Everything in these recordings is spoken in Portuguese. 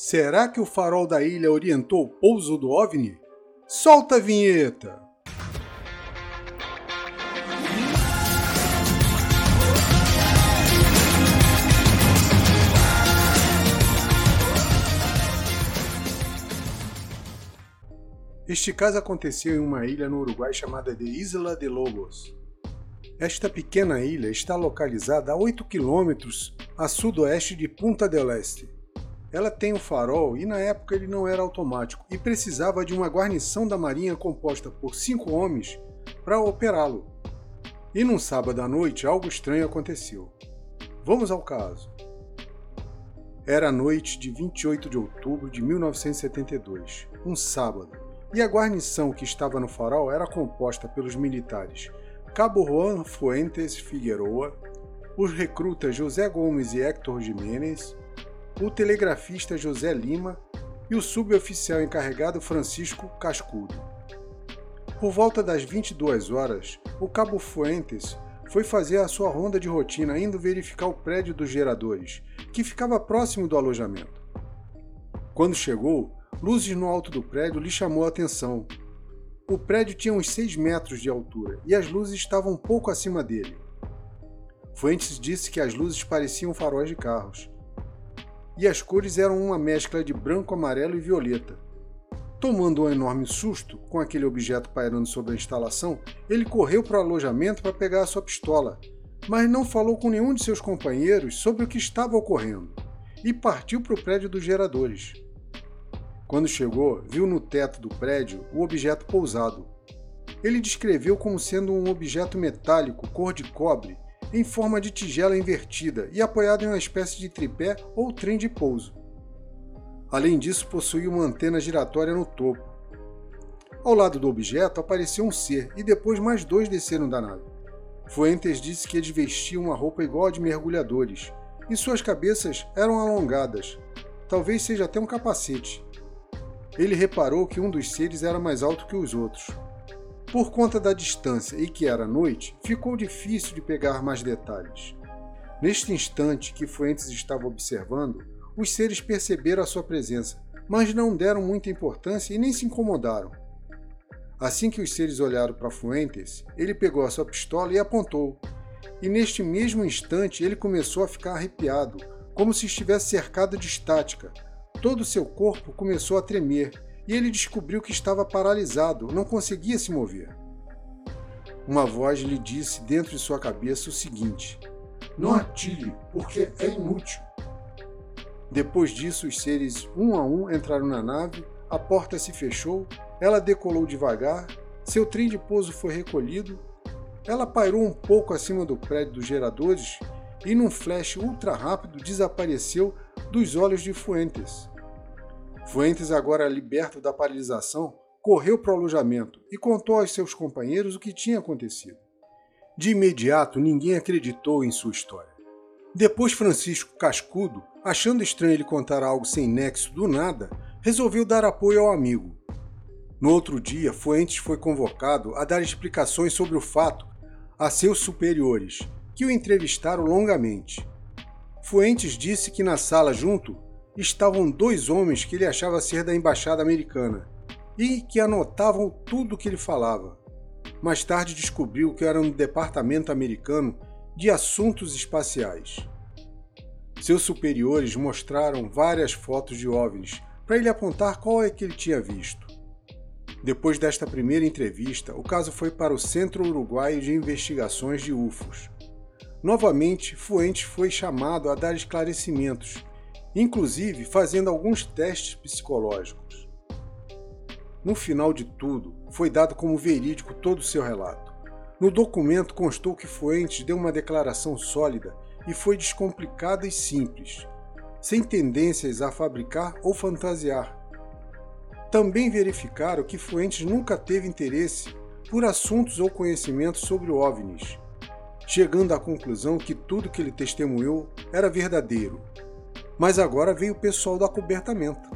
Será que o farol da ilha orientou o pouso do OVNI? Solta a vinheta! Este caso aconteceu em uma ilha no Uruguai chamada de Isla de Lobos. Esta pequena ilha está localizada a 8 quilômetros a sudoeste de Punta del Este. Ela tem um farol e na época ele não era automático e precisava de uma guarnição da marinha composta por cinco homens para operá-lo. E num sábado à noite algo estranho aconteceu. Vamos ao caso. Era a noite de 28 de outubro de 1972, um sábado e a guarnição que estava no farol era composta pelos militares Cabo Juan Fuentes Figueroa, os recrutas José Gomes e Héctor Jiménez, o telegrafista José Lima e o suboficial encarregado Francisco Cascudo. Por volta das 22 horas, o Cabo Fuentes foi fazer a sua ronda de rotina indo verificar o prédio dos geradores, que ficava próximo do alojamento. Quando chegou, luzes no alto do prédio lhe chamou a atenção. O prédio tinha uns 6 metros de altura e as luzes estavam um pouco acima dele. Fuentes disse que as luzes pareciam faróis de carros. E as cores eram uma mescla de branco, amarelo e violeta. Tomando um enorme susto com aquele objeto pairando sobre a instalação, ele correu para o alojamento para pegar a sua pistola, mas não falou com nenhum de seus companheiros sobre o que estava ocorrendo e partiu para o prédio dos geradores. Quando chegou, viu no teto do prédio o objeto pousado. Ele descreveu como sendo um objeto metálico cor de cobre em forma de tigela invertida e apoiado em uma espécie de tripé ou trem de pouso. Além disso, possuía uma antena giratória no topo. Ao lado do objeto apareceu um ser e depois mais dois desceram da nave. Fuentes disse que eles vestiam uma roupa igual a de mergulhadores e suas cabeças eram alongadas, talvez seja até um capacete, ele reparou que um dos seres era mais alto que os outros. Por conta da distância e que era noite, ficou difícil de pegar mais detalhes. Neste instante que Fuentes estava observando, os seres perceberam a sua presença, mas não deram muita importância e nem se incomodaram. Assim que os seres olharam para Fuentes, ele pegou a sua pistola e apontou. E neste mesmo instante ele começou a ficar arrepiado, como se estivesse cercado de estática, Todo seu corpo começou a tremer e ele descobriu que estava paralisado, não conseguia se mover. Uma voz lhe disse dentro de sua cabeça o seguinte: Não atire, porque é inútil. Depois disso, os seres um a um entraram na nave, a porta se fechou, ela decolou devagar, seu trem de pouso foi recolhido, ela pairou um pouco acima do prédio dos geradores e, num flash ultra rápido, desapareceu dos olhos de Fuentes. Fuentes, agora liberto da paralisação, correu para o alojamento e contou aos seus companheiros o que tinha acontecido. De imediato, ninguém acreditou em sua história. Depois, Francisco Cascudo, achando estranho ele contar algo sem nexo do nada, resolveu dar apoio ao amigo. No outro dia, Fuentes foi convocado a dar explicações sobre o fato a seus superiores, que o entrevistaram longamente. Fuentes disse que na sala junto estavam dois homens que ele achava ser da embaixada americana e que anotavam tudo o que ele falava. Mais tarde descobriu que eram do Departamento Americano de Assuntos Espaciais. Seus superiores mostraram várias fotos de OVNIs para ele apontar qual é que ele tinha visto. Depois desta primeira entrevista, o caso foi para o Centro Uruguaio de Investigações de UFOs, Novamente, Fuentes foi chamado a dar esclarecimentos, inclusive fazendo alguns testes psicológicos. No final de tudo, foi dado como verídico todo o seu relato. No documento constou que Fuentes deu uma declaração sólida e foi descomplicada e simples, sem tendências a fabricar ou fantasiar. Também verificaram que Fuentes nunca teve interesse por assuntos ou conhecimentos sobre OVNIs chegando à conclusão que tudo que ele testemunhou era verdadeiro. Mas agora veio o pessoal do acobertamento,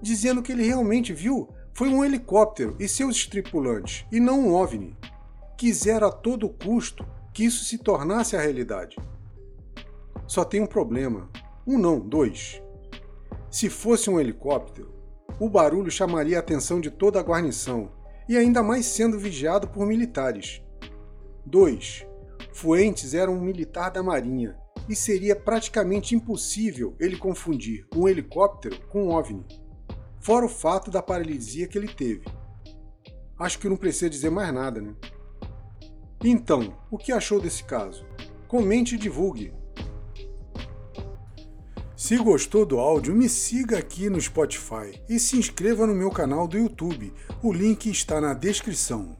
dizendo que ele realmente viu foi um helicóptero e seus tripulantes, e não um OVNI. Quisera a todo custo que isso se tornasse a realidade. Só tem um problema. Um não, dois. Se fosse um helicóptero, o barulho chamaria a atenção de toda a guarnição, e ainda mais sendo vigiado por militares. 2. Fuentes era um militar da Marinha, e seria praticamente impossível ele confundir um helicóptero com um OVNI. Fora o fato da paralisia que ele teve. Acho que não precisa dizer mais nada, né? Então, o que achou desse caso? Comente e divulgue. Se gostou do áudio, me siga aqui no Spotify e se inscreva no meu canal do YouTube. O link está na descrição.